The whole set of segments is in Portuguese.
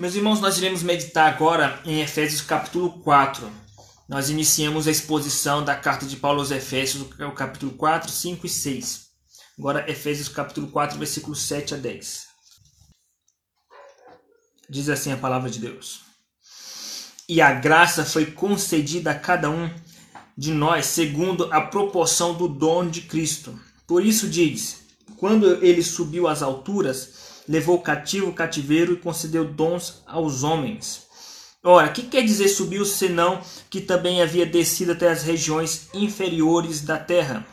Meus irmãos, nós iremos meditar agora em Efésios capítulo 4. Nós iniciamos a exposição da carta de Paulo aos Efésios, o capítulo 4, 5 e 6. Agora, Efésios capítulo 4, versículos 7 a 10. Diz assim a palavra de Deus. E a graça foi concedida a cada um de nós segundo a proporção do dom de Cristo. Por isso diz: quando ele subiu às alturas, levou cativo o cativeiro e concedeu dons aos homens. Ora, que quer dizer subiu, senão que também havia descido até as regiões inferiores da terra?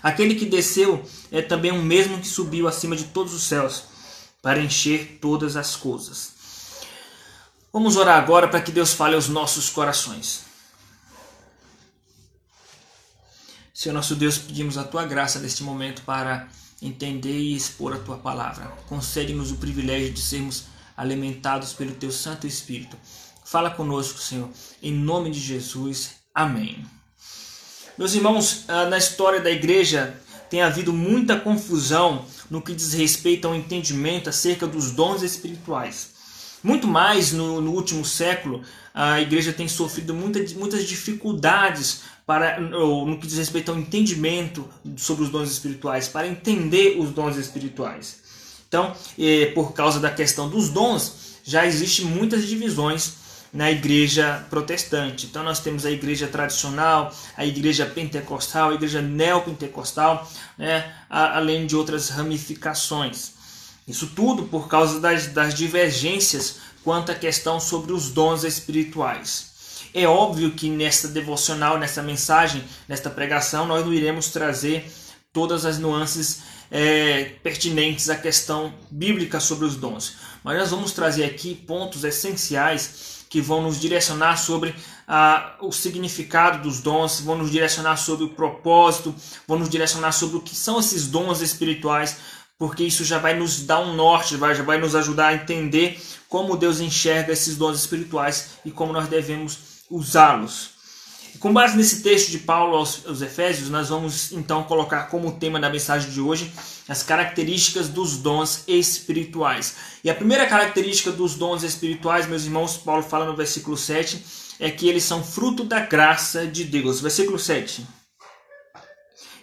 Aquele que desceu é também o mesmo que subiu acima de todos os céus, para encher todas as coisas. Vamos orar agora para que Deus fale aos nossos corações. Senhor nosso Deus, pedimos a tua graça neste momento para entender e expor a tua palavra. Concede-nos o privilégio de sermos alimentados pelo teu Santo Espírito. Fala conosco, Senhor, em nome de Jesus. Amém. Meus irmãos, ah, na história da igreja tem havido muita confusão no que diz respeito ao entendimento acerca dos dons espirituais. Muito mais no, no último século, a igreja tem sofrido muita, muitas dificuldades para no que diz respeito ao entendimento sobre os dons espirituais, para entender os dons espirituais. Então, eh, por causa da questão dos dons, já existem muitas divisões na igreja protestante. Então nós temos a igreja tradicional, a igreja pentecostal, a igreja neopentecostal, né, além de outras ramificações. Isso tudo por causa das, das divergências quanto à questão sobre os dons espirituais. É óbvio que nesta devocional, nessa mensagem, nesta pregação, nós não iremos trazer todas as nuances é, pertinentes à questão bíblica sobre os dons, mas nós vamos trazer aqui pontos essenciais que vão nos direcionar sobre ah, o significado dos dons, vão nos direcionar sobre o propósito, vão nos direcionar sobre o que são esses dons espirituais, porque isso já vai nos dar um norte, vai, já vai nos ajudar a entender como Deus enxerga esses dons espirituais e como nós devemos usá-los. Com base nesse texto de Paulo aos, aos, Efésios, nós vamos então colocar como tema da mensagem de hoje as características dos dons espirituais. E a primeira característica dos dons espirituais, meus irmãos, Paulo fala no versículo 7, é que eles são fruto da graça de Deus. Versículo 7.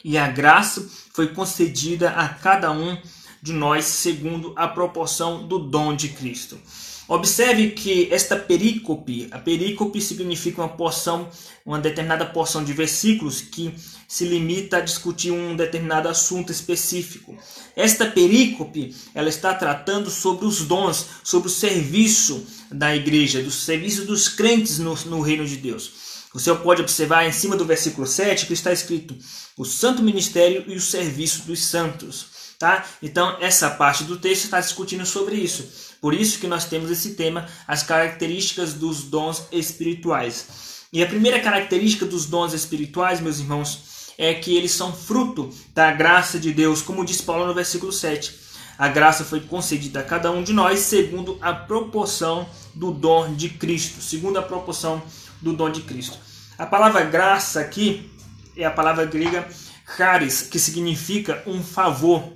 E a graça foi concedida a cada um de nós segundo a proporção do dom de Cristo. Observe que esta perícope, a perícope significa uma porção, uma determinada porção de versículos que se limita a discutir um determinado assunto específico. Esta perícope, ela está tratando sobre os dons, sobre o serviço da igreja, do serviço dos crentes no, no reino de Deus. Você pode observar em cima do versículo 7 que está escrito o santo ministério e o serviço dos santos. Tá? Então, essa parte do texto está discutindo sobre isso. Por isso que nós temos esse tema, as características dos dons espirituais. E a primeira característica dos dons espirituais, meus irmãos, é que eles são fruto da graça de Deus, como diz Paulo no versículo 7. A graça foi concedida a cada um de nós segundo a proporção do dom de Cristo, segundo a proporção do dom de Cristo. A palavra graça aqui é a palavra grega charis, que significa um favor,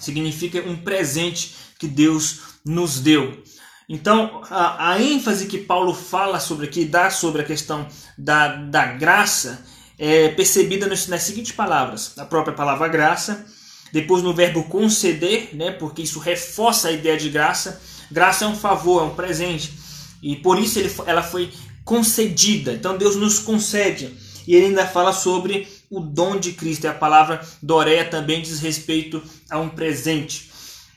significa um presente que Deus nos deu. Então, a, a, ênfase que Paulo fala sobre aqui, dá sobre a questão da, da graça, é percebida nas, nas seguintes palavras: a própria palavra graça, depois no verbo conceder, né, porque isso reforça a ideia de graça. Graça é um favor, é um presente, e por isso ele, ela foi concedida. Então, Deus nos concede. E ele ainda fala sobre o dom de Cristo, e a palavra Doréia também diz respeito a um presente.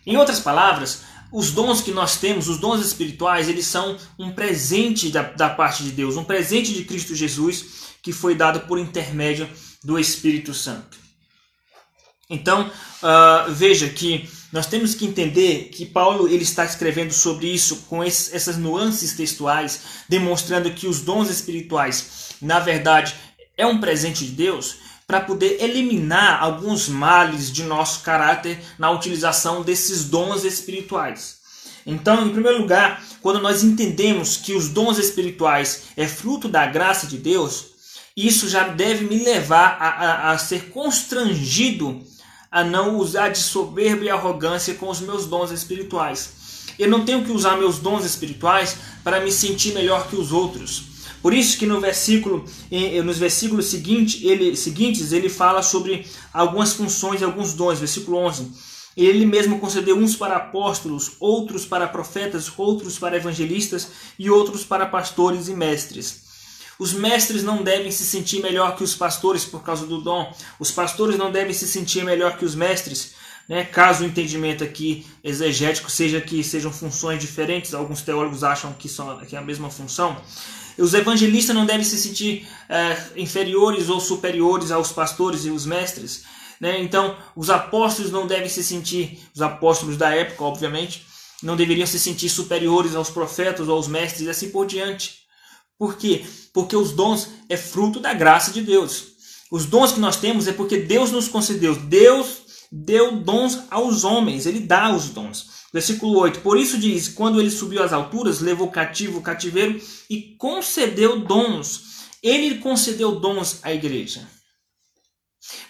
Em outras palavras, os dons que nós temos, os dons espirituais, eles são um presente da, da parte de Deus, um presente de Cristo Jesus que foi dado por intermédio do Espírito Santo. Então, uh, veja que nós temos que entender que Paulo ele está escrevendo sobre isso com esse, essas nuances textuais, demonstrando que os dons espirituais, na verdade, é um presente de Deus, para poder eliminar alguns males de nosso caráter na utilização desses dons espirituais. Então, em primeiro lugar, quando nós entendemos que os dons espirituais é fruto da graça de Deus, isso já deve me levar a, a, a ser constrangido a não usar de soberba e arrogância com os meus dons espirituais. Eu não tenho que usar meus dons espirituais para me sentir melhor que os outros. Por isso que no versículo, nos versículos seguintes ele, seguintes ele fala sobre algumas funções e alguns dons. Versículo 11. Ele mesmo concedeu uns para apóstolos, outros para profetas, outros para evangelistas e outros para pastores e mestres os mestres não devem se sentir melhor que os pastores por causa do dom. Os pastores não devem se sentir melhor que os mestres, né? caso o entendimento aqui exegético seja que sejam funções diferentes. Alguns teólogos acham que, são, que é a mesma função. Os evangelistas não devem se sentir é, inferiores ou superiores aos pastores e os mestres. Né? Então, os apóstolos não devem se sentir, os apóstolos da época, obviamente, não deveriam se sentir superiores aos profetas ou aos mestres e assim por diante. Por quê? Porque os dons é fruto da graça de Deus. Os dons que nós temos é porque Deus nos concedeu. Deus deu dons aos homens, ele dá os dons. Versículo 8: Por isso diz: Quando ele subiu às alturas, levou cativo o cativeiro e concedeu dons. Ele concedeu dons à igreja.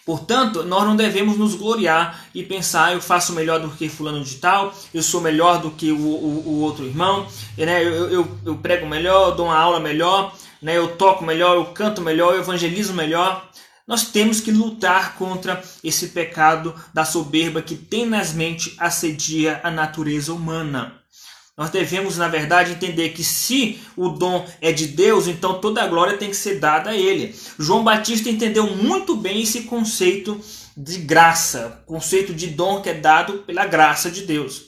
Portanto, nós não devemos nos gloriar e pensar eu faço melhor do que fulano de tal, eu sou melhor do que o, o, o outro irmão, né? eu, eu, eu prego melhor, eu dou uma aula melhor, né? eu toco melhor, eu canto melhor, eu evangelizo melhor. Nós temos que lutar contra esse pecado da soberba que tenazmente assedia a natureza humana. Nós devemos, na verdade, entender que se o dom é de Deus, então toda a glória tem que ser dada a Ele. João Batista entendeu muito bem esse conceito de graça, conceito de dom que é dado pela graça de Deus.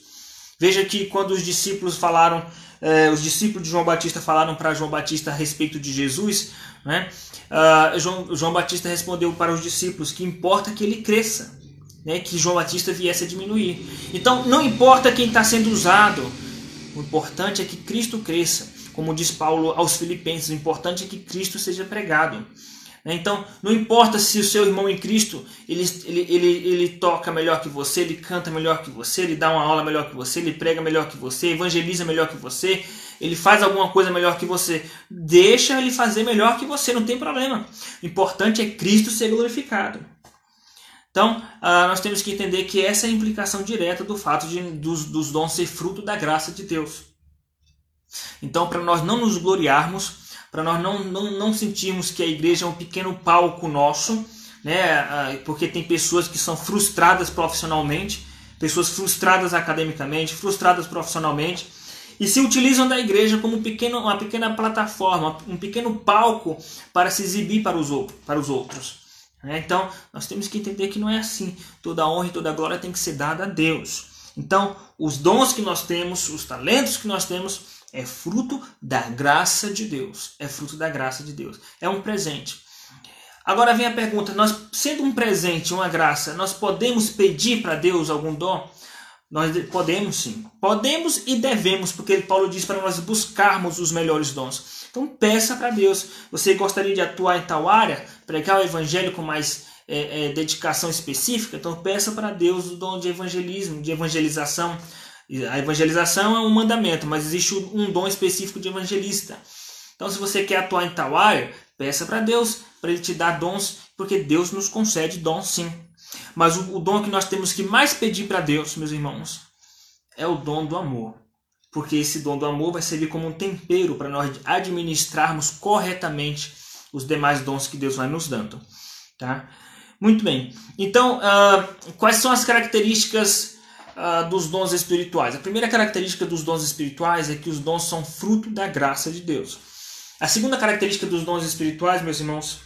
Veja que quando os discípulos falaram, eh, os discípulos de João Batista falaram para João Batista a respeito de Jesus, né? Uh, João, João Batista respondeu para os discípulos que importa que ele cresça, né? que João Batista viesse a diminuir. Então não importa quem está sendo usado, o importante é que Cristo cresça. Como diz Paulo aos Filipenses, o importante é que Cristo seja pregado. Então, não importa se o seu irmão em Cristo ele, ele, ele, ele toca melhor que você, ele canta melhor que você, ele dá uma aula melhor que você, ele prega melhor que você, evangeliza melhor que você, ele faz alguma coisa melhor que você. Deixa ele fazer melhor que você, não tem problema. O importante é Cristo ser glorificado. Então, uh, nós temos que entender que essa é a implicação direta do fato de dos, dos dons ser fruto da graça de Deus. Então, para nós não nos gloriarmos, para nós não, não, não sentirmos que a igreja é um pequeno palco nosso, né? Uh, porque tem pessoas que são frustradas profissionalmente, pessoas frustradas academicamente, frustradas profissionalmente, e se utilizam da igreja como pequeno, uma pequena plataforma, um pequeno palco para se exibir para os, para os outros. Né? Então, nós temos que entender que não é assim. Toda honra e toda glória tem que ser dada a Deus. Então, os dons que nós temos, os talentos que nós temos, é fruto da graça de Deus. É fruto da graça de Deus. É um presente. Agora vem a pergunta: nós, sendo um presente, uma graça, nós podemos pedir para Deus algum dom? Nós podemos sim. Podemos e devemos, porque Paulo diz para nós buscarmos os melhores dons. Então peça para Deus. Você gostaria de atuar em tal área, pregar o evangelho com mais é, é, dedicação específica? Então peça para Deus o dom de evangelismo, de evangelização. A evangelização é um mandamento, mas existe um dom específico de evangelista. Então, se você quer atuar em tal área, peça para Deus para Ele te dar dons, porque Deus nos concede dons sim. Mas o, o dom que nós temos que mais pedir para Deus, meus irmãos, é o dom do amor porque esse dom do amor vai servir como um tempero para nós administrarmos corretamente os demais dons que Deus vai nos dando. Tá? Muito bem. Então, uh, quais são as características uh, dos dons espirituais? A primeira característica dos dons espirituais é que os dons são fruto da graça de Deus. A segunda característica dos dons espirituais, meus irmãos,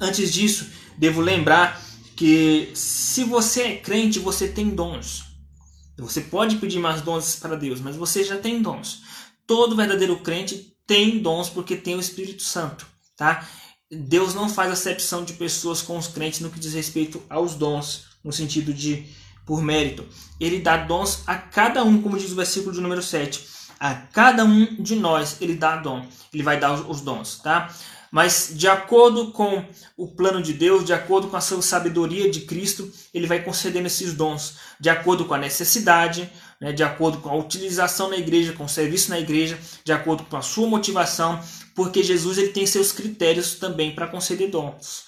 antes disso, devo lembrar que se você é crente, você tem dons. Você pode pedir mais dons para Deus, mas você já tem dons. Todo verdadeiro crente tem dons porque tem o Espírito Santo, tá? Deus não faz acepção de pessoas com os crentes no que diz respeito aos dons, no sentido de por mérito. Ele dá dons a cada um, como diz o versículo de número 7. A cada um de nós ele dá dom. Ele vai dar os dons, tá? Mas de acordo com o plano de Deus, de acordo com a sua sabedoria de Cristo, ele vai concedendo esses dons, de acordo com a necessidade, né, de acordo com a utilização na igreja, com o serviço na igreja, de acordo com a sua motivação, porque Jesus ele tem seus critérios também para conceder dons.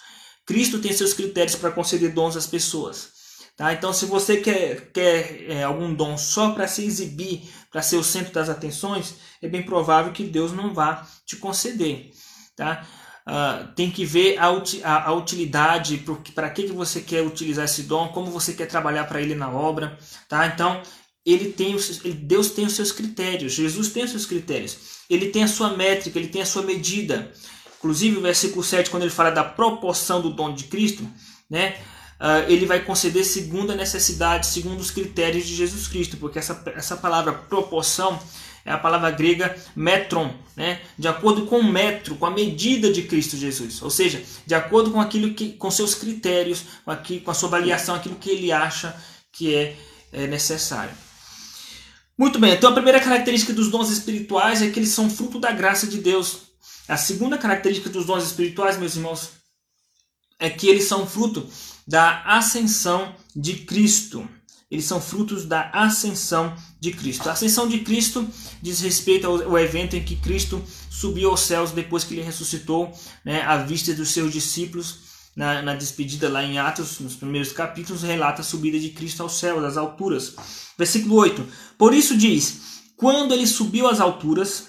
Cristo tem seus critérios para conceder dons às pessoas. Tá? Então, se você quer, quer é, algum dom só para se exibir, para ser o centro das atenções, é bem provável que Deus não vá te conceder. Tá? Uh, tem que ver a, a, a utilidade, para que, que você quer utilizar esse dom, como você quer trabalhar para ele na obra. Tá? Então, ele tem os, Deus tem os seus critérios, Jesus tem os seus critérios, ele tem a sua métrica, ele tem a sua medida. Inclusive, o versículo 7, quando ele fala da proporção do dom de Cristo, né, uh, ele vai conceder segundo a necessidade, segundo os critérios de Jesus Cristo, porque essa, essa palavra proporção é a palavra grega metron, né? de acordo com o metro, com a medida de Cristo Jesus, ou seja, de acordo com aquilo que, com seus critérios, com, aqui, com a sua avaliação, aquilo que ele acha que é, é necessário. Muito bem, então a primeira característica dos dons espirituais é que eles são fruto da graça de Deus. A segunda característica dos dons espirituais, meus irmãos, é que eles são fruto da ascensão de Cristo. Eles são frutos da ascensão de Cristo. A ascensão de Cristo diz respeito ao, evento em que Cristo subiu aos céus depois que ele ressuscitou, né, à vista dos seus discípulos. Na, na, despedida lá em Atos, nos primeiros capítulos, relata a subida de Cristo aos céus, às alturas. Versículo 8. Por isso diz: Quando ele subiu às alturas,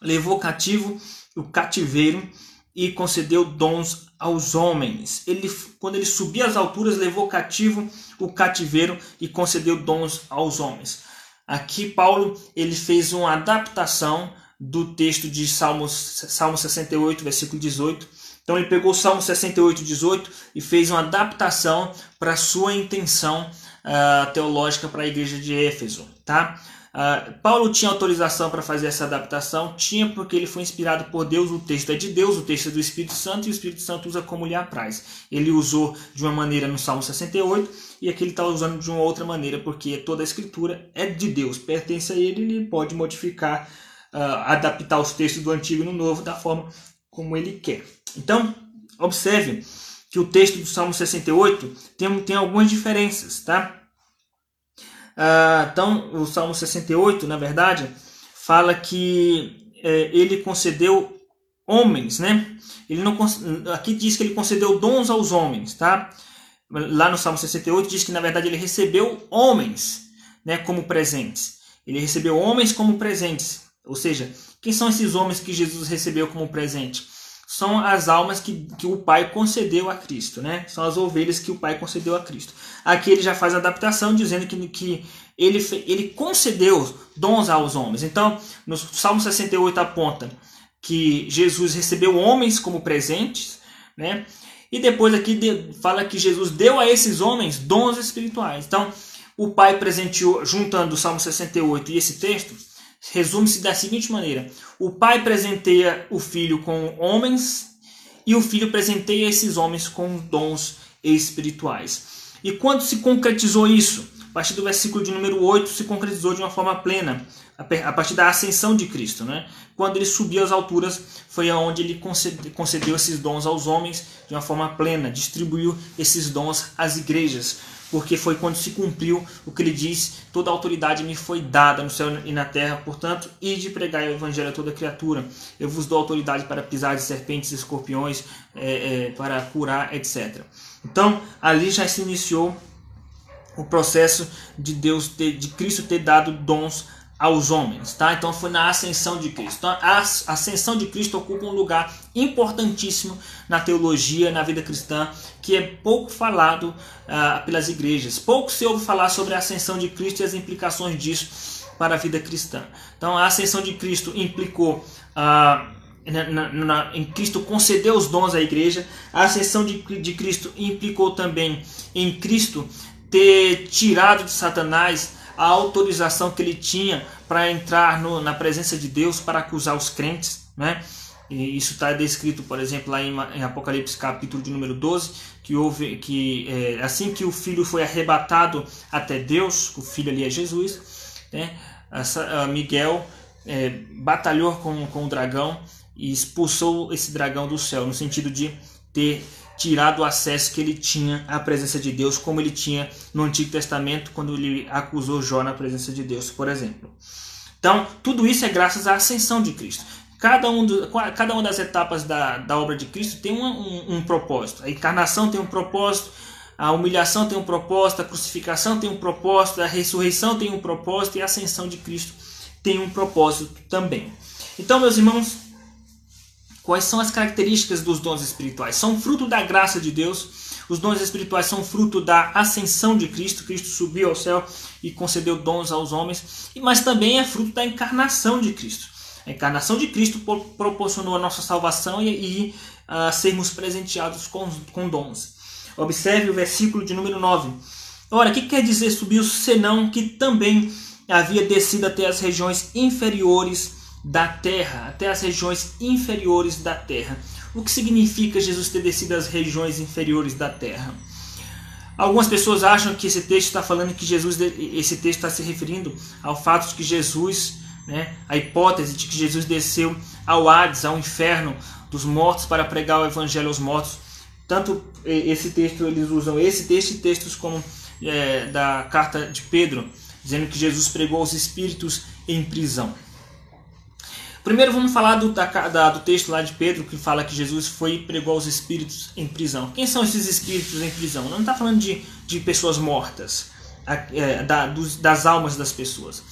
levou cativo o cativeiro e concedeu dons aos homens. Ele, quando ele subiu às alturas, levou cativo o cativeiro e concedeu dons aos homens. Aqui Paulo ele fez uma adaptação do texto de Salmos, Salmo 68, versículo 18. Então ele pegou o Salmo 68, 18 e fez uma adaptação para sua intenção uh, teológica para a igreja de Éfeso. Tá? Uh, Paulo tinha autorização para fazer essa adaptação? Tinha, porque ele foi inspirado por Deus. O texto é de Deus, o texto é do Espírito Santo, e o Espírito Santo usa como lhe apraz. Ele usou de uma maneira no Salmo 68, e aqui ele está usando de uma outra maneira, porque toda a escritura é de Deus, pertence a ele, ele pode modificar, uh, adaptar os textos do Antigo e no Novo da forma como ele quer. Então, observe que o texto do Salmo 68 tem, tem algumas diferenças, tá? Ah, então, o Salmo 68, na verdade, fala que é, ele concedeu homens, né? Ele não aqui diz que ele concedeu dons aos homens, tá? Lá no Salmo 68 diz que na verdade ele recebeu homens, né, como presentes. Ele recebeu homens como presentes. Ou seja, quem são esses homens que Jesus recebeu como presente? São as almas que, que o Pai concedeu a Cristo, né? São as ovelhas que o Pai concedeu a Cristo. Aqui ele já faz a adaptação dizendo que, que ele, ele concedeu dons aos homens. Então, no Salmo 68 aponta que Jesus recebeu homens como presentes, né? E depois aqui fala que Jesus deu a esses homens dons espirituais. Então, o Pai presenteou, juntando o Salmo 68 e esse texto, resume-se da seguinte maneira: o pai presenteia o filho com homens e o filho presenteia esses homens com dons espirituais. E quando se concretizou isso? A partir do versículo de número 8 se concretizou de uma forma plena, a partir da ascensão de Cristo. Né? Quando ele subiu às alturas, foi aonde ele concedeu esses dons aos homens de uma forma plena, distribuiu esses dons às igrejas porque foi quando se cumpriu o que ele diz: toda autoridade me foi dada no céu e na terra, portanto, e de pregar o evangelho a toda criatura. Eu vos dou autoridade para pisar de serpentes e escorpiões, é, é, para curar, etc. Então, ali já se iniciou o processo de Deus, ter, de Cristo ter dado dons aos homens, tá? Então foi na ascensão de Cristo. Então, a ascensão de Cristo ocupa um lugar importantíssimo na teologia, na vida cristã, que é pouco falado uh, pelas igrejas. Pouco se ouve falar sobre a ascensão de Cristo e as implicações disso para a vida cristã. Então, a ascensão de Cristo implicou uh, na, na, em Cristo concedeu os dons à igreja. A ascensão de, de Cristo implicou também em Cristo ter tirado de Satanás a autorização que ele tinha para entrar no, na presença de Deus para acusar os crentes, né? E isso está descrito, por exemplo, lá em, em, Apocalipse capítulo de número 12, que houve que é, assim que o filho foi arrebatado até Deus, o filho ali é Jesus, né? Essa, Miguel é, batalhou com, com o dragão e expulsou esse dragão do céu, no sentido de ter tirado o acesso que ele tinha à presença de Deus, como ele tinha no Antigo Testamento, quando ele acusou Jó na presença de Deus, por exemplo. Então, tudo isso é graças à ascensão de Cristo. Cada, um do, cada uma das etapas da, da obra de Cristo tem um, um, um propósito. A encarnação tem um propósito, a humilhação tem um propósito, a crucificação tem um propósito, a ressurreição tem um propósito e a ascensão de Cristo tem um propósito também. Então, meus irmãos, quais são as características dos dons espirituais? São fruto da graça de Deus. Os dons espirituais são fruto da ascensão de Cristo. Cristo subiu ao céu e concedeu dons aos homens, mas também é fruto da encarnação de Cristo. A encarnação de Cristo proporcionou a nossa salvação e, e uh, sermos presenteados com, com dons. Observe o versículo de número 9. Ora, o que quer dizer subiu, senão que também havia descido até as regiões inferiores da terra, até as regiões inferiores da terra. O que significa Jesus ter descido às regiões inferiores da terra? Algumas pessoas acham que esse texto está falando que Jesus, esse texto está se referindo ao fato de que Jesus, né, a hipótese de que Jesus desceu ao Hades, ao inferno dos mortos para pregar o evangelho aos mortos. Tanto esse texto eles usam esse texto e textos como é, da carta de Pedro, dizendo que Jesus pregou os espíritos em prisão. Primeiro vamos falar do, da, do texto lá de Pedro que fala que Jesus foi e pregou aos espíritos em prisão. Quem são esses espíritos em prisão? Não está falando de, de pessoas mortas, é, da, dos, das almas das pessoas.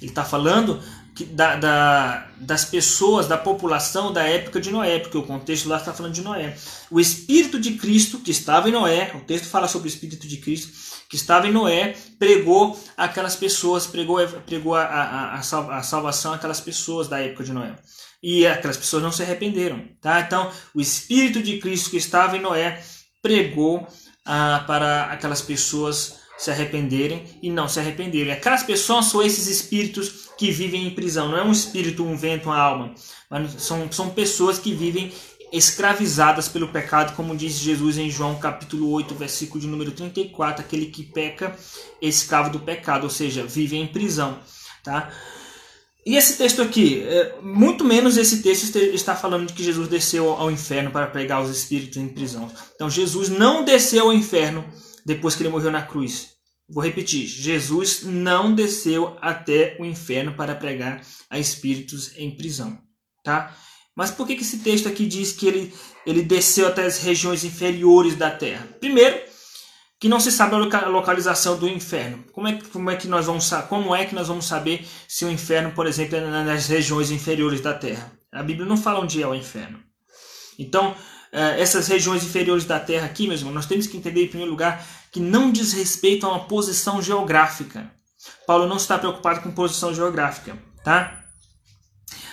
Ele está falando que, da, da, das pessoas, da população da época de Noé, porque o contexto lá está falando de Noé. O Espírito de Cristo que estava em Noé, o texto fala sobre o Espírito de Cristo que estava em Noé, pregou aquelas pessoas, pregou, pregou a, a, a, a salvação àquelas pessoas da época de Noé. E aquelas pessoas não se arrependeram. Tá? Então, o Espírito de Cristo que estava em Noé pregou ah, para aquelas pessoas se arrependerem e não se arrependerem. Aquelas pessoas são esses espíritos que vivem em prisão. Não é um espírito, um vento, uma alma. Mas são, são pessoas que vivem escravizadas pelo pecado, como diz Jesus em João capítulo 8, versículo de número 34, aquele que peca, escravo do pecado, ou seja, vive em prisão, tá? E esse texto aqui, é, muito menos esse texto está falando de que Jesus desceu ao inferno para pregar os espíritos em prisão. Então Jesus não desceu ao inferno depois que ele morreu na cruz. Vou repetir: Jesus não desceu até o inferno para pregar a espíritos em prisão, tá? Mas por que, que esse texto aqui diz que ele, ele desceu até as regiões inferiores da terra? Primeiro, que não se sabe a localização do inferno. Como é, como é, que, nós vamos, como é que nós vamos saber se o inferno, por exemplo, é nas regiões inferiores da terra? A Bíblia não fala onde é o inferno. Então, é, essas regiões inferiores da terra aqui, meu irmão, nós temos que entender em primeiro lugar que não diz respeito a uma posição geográfica. Paulo não está preocupado com posição geográfica, tá?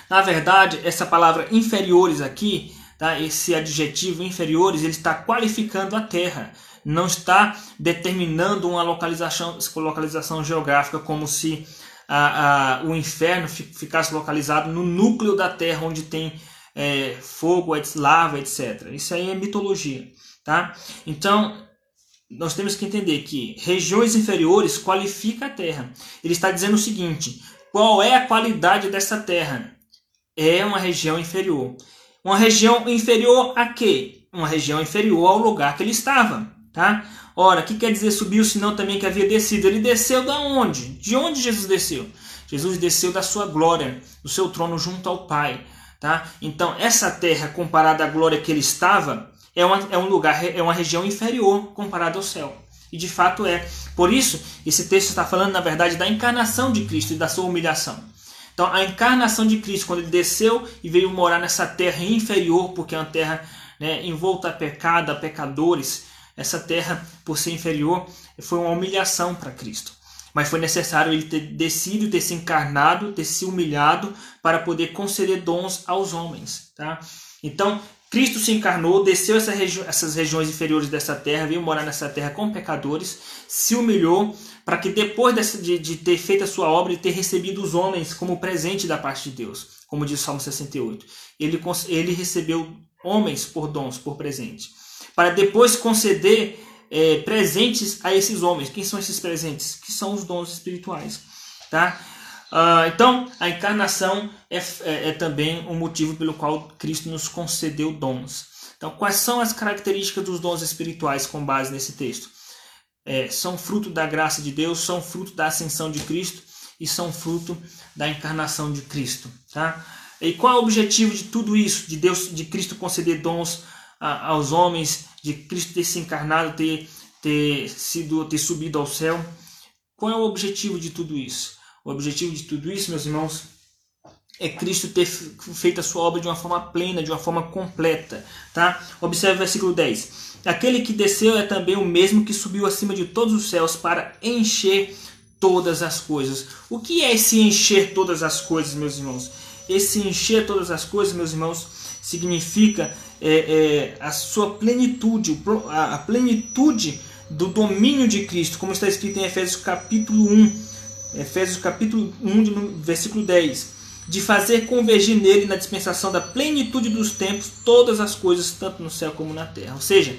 Na verdade, essa palavra inferiores aqui, tá? esse adjetivo inferiores, ele está qualificando a terra, não está determinando uma localização, localização geográfica como se a, a, o inferno ficasse localizado no núcleo da terra onde tem é, fogo, lava, etc. Isso aí é mitologia. Tá? Então, nós temos que entender que regiões inferiores qualifica a terra. Ele está dizendo o seguinte: qual é a qualidade dessa terra? É uma região inferior. Uma região inferior a quê? Uma região inferior ao lugar que ele estava, tá? Ora, o que quer dizer subiu, senão também que havia descido? Ele desceu da onde? De onde Jesus desceu? Jesus desceu da sua glória, do seu trono junto ao Pai, tá? Então, essa terra comparada à glória que ele estava, é, uma, é um lugar, é uma região inferior comparada ao céu. E de fato é. Por isso, esse texto está falando, na verdade, da encarnação de Cristo e da sua humilhação. Então, a encarnação de Cristo, quando ele desceu e veio morar nessa terra inferior, porque é uma terra né, envolta a pecado, a pecadores, essa terra, por ser inferior, foi uma humilhação para Cristo. Mas foi necessário ele ter descido, ter se encarnado, ter se humilhado para poder conceder dons aos homens. Tá? Então, Cristo se encarnou, desceu essa regi essas regiões inferiores dessa terra, veio morar nessa terra com pecadores, se humilhou, para que depois de, de, ter feito a sua obra e ter recebido os homens como presente da parte de Deus, como diz o Salmo 68. Ele, ele recebeu homens por dons, por presente, para depois conceder é, presentes a esses homens. Quem são esses presentes? Que são os dons espirituais. Tá? Uh, então, a encarnação é, é, é também um motivo pelo qual Cristo nos concedeu dons. Então, quais são as características dos dons espirituais com base nesse texto? É, são fruto da graça de Deus, são fruto da ascensão de Cristo e são fruto da encarnação de Cristo. Tá? E qual é o objetivo de tudo isso? De Deus, de Cristo conceder dons a, aos homens, de Cristo ter se encarnado, ter, ter sido ter subido ao céu. Qual é o objetivo de tudo isso? O objetivo de tudo isso, meus irmãos, é Cristo ter feito a sua obra de uma forma plena, de uma forma completa, tá? Observe o versículo 10. Aquele que desceu é também o mesmo que subiu acima de todos os céus para encher todas as coisas. O que é esse encher todas as coisas, meus irmãos? Esse encher todas as coisas, meus irmãos, significa é, é, a sua plenitude, a plenitude do domínio de Cristo, como está escrito em Efésios capítulo 1, Efésios capítulo 1, versículo 10, de fazer convergir nele na dispensação da plenitude dos tempos todas as coisas, tanto no céu como na terra. Ou seja,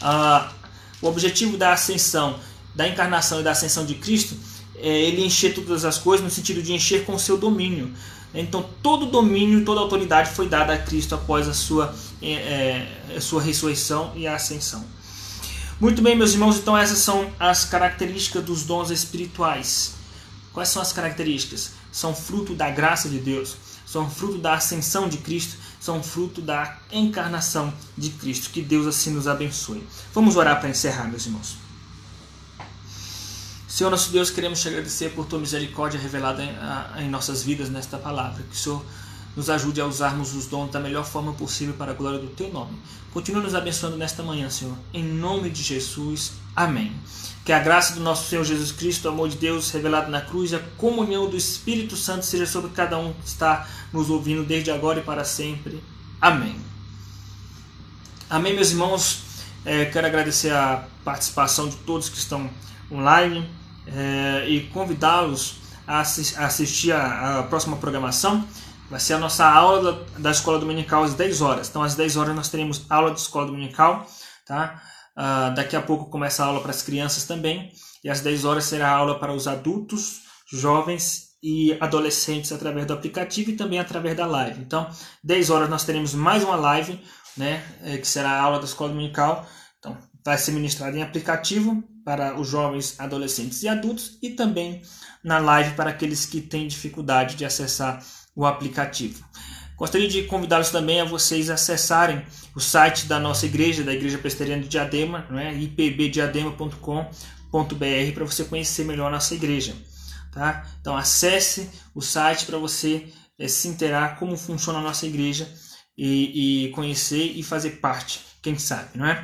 a, o objetivo da ascensão, da encarnação e da ascensão de Cristo é ele encher todas as coisas no sentido de encher com o seu domínio. Então todo domínio, toda autoridade foi dada a Cristo após a sua, é, é, a sua ressurreição e a ascensão. Muito bem, meus irmãos, então essas são as características dos dons espirituais. Quais são as características? São fruto da graça de Deus, são fruto da ascensão de Cristo, são fruto da encarnação de Cristo. Que Deus assim nos abençoe. Vamos orar para encerrar, meus irmãos. Senhor nosso Deus, queremos te agradecer por tua misericórdia revelada em, em nossas vidas nesta palavra. Que o Senhor nos ajude a usarmos os dons da melhor forma possível para a glória do teu nome. Continua nos abençoando nesta manhã, Senhor. Em nome de Jesus. Amém. Que a graça do nosso Senhor Jesus Cristo, o amor de Deus revelado na cruz a comunhão do Espírito Santo seja sobre cada um que está nos ouvindo desde agora e para sempre. Amém. Amém, meus irmãos. É, quero agradecer a participação de todos que estão online é, e convidá-los a, assistir a, a, próxima programação. Vai ser a nossa aula da, da, Escola Dominical às 10 horas. Então, às 10 horas nós teremos aula de Escola Dominical. Tá? Uh, daqui a pouco começa a aula para as crianças também. E às 10 horas será a aula para os adultos, jovens e adolescentes através do aplicativo e também através da live. Então, 10 horas nós teremos mais uma live, né, é, que será a aula da escola dominical. Então, vai ser ministrada em aplicativo para os jovens, adolescentes e adultos e também na live para aqueles que têm dificuldade de acessar o aplicativo. Gostaria de convidá-los também a vocês acessarem o site da nossa igreja, da Igreja Presbiteriana de Diadema, não é? ipbdiadema.com.br, para você conhecer melhor a nossa igreja. Tá? Então acesse o site para você é, se interar como funciona a nossa igreja e, e conhecer e fazer parte quem sabe, não é?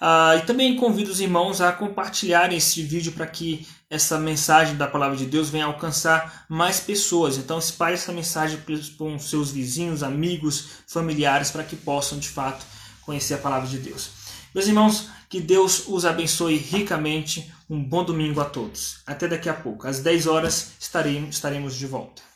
Ah, e também convido os irmãos a compartilharem esse vídeo para que essa mensagem da palavra de Deus venha alcançar mais pessoas. Então espalhe essa mensagem os seus vizinhos, amigos, familiares, para que possam de fato conhecer a palavra de Deus. Meus irmãos, que Deus os abençoe ricamente. Um bom domingo a todos. Até daqui a pouco. Às 10 horas estaremos, estaremos de volta.